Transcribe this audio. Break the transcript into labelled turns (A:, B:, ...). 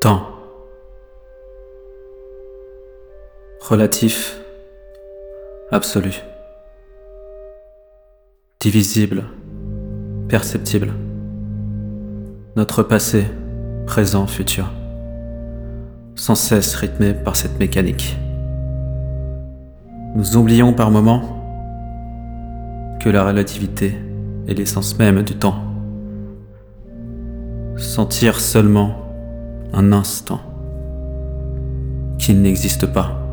A: Temps. Relatif. Absolu. Divisible. Perceptible. Notre passé, présent, futur. Sans cesse rythmé par cette mécanique. Nous oublions par moments que la relativité est l'essence même du temps. Sentir seulement un instant qu'il n'existe pas.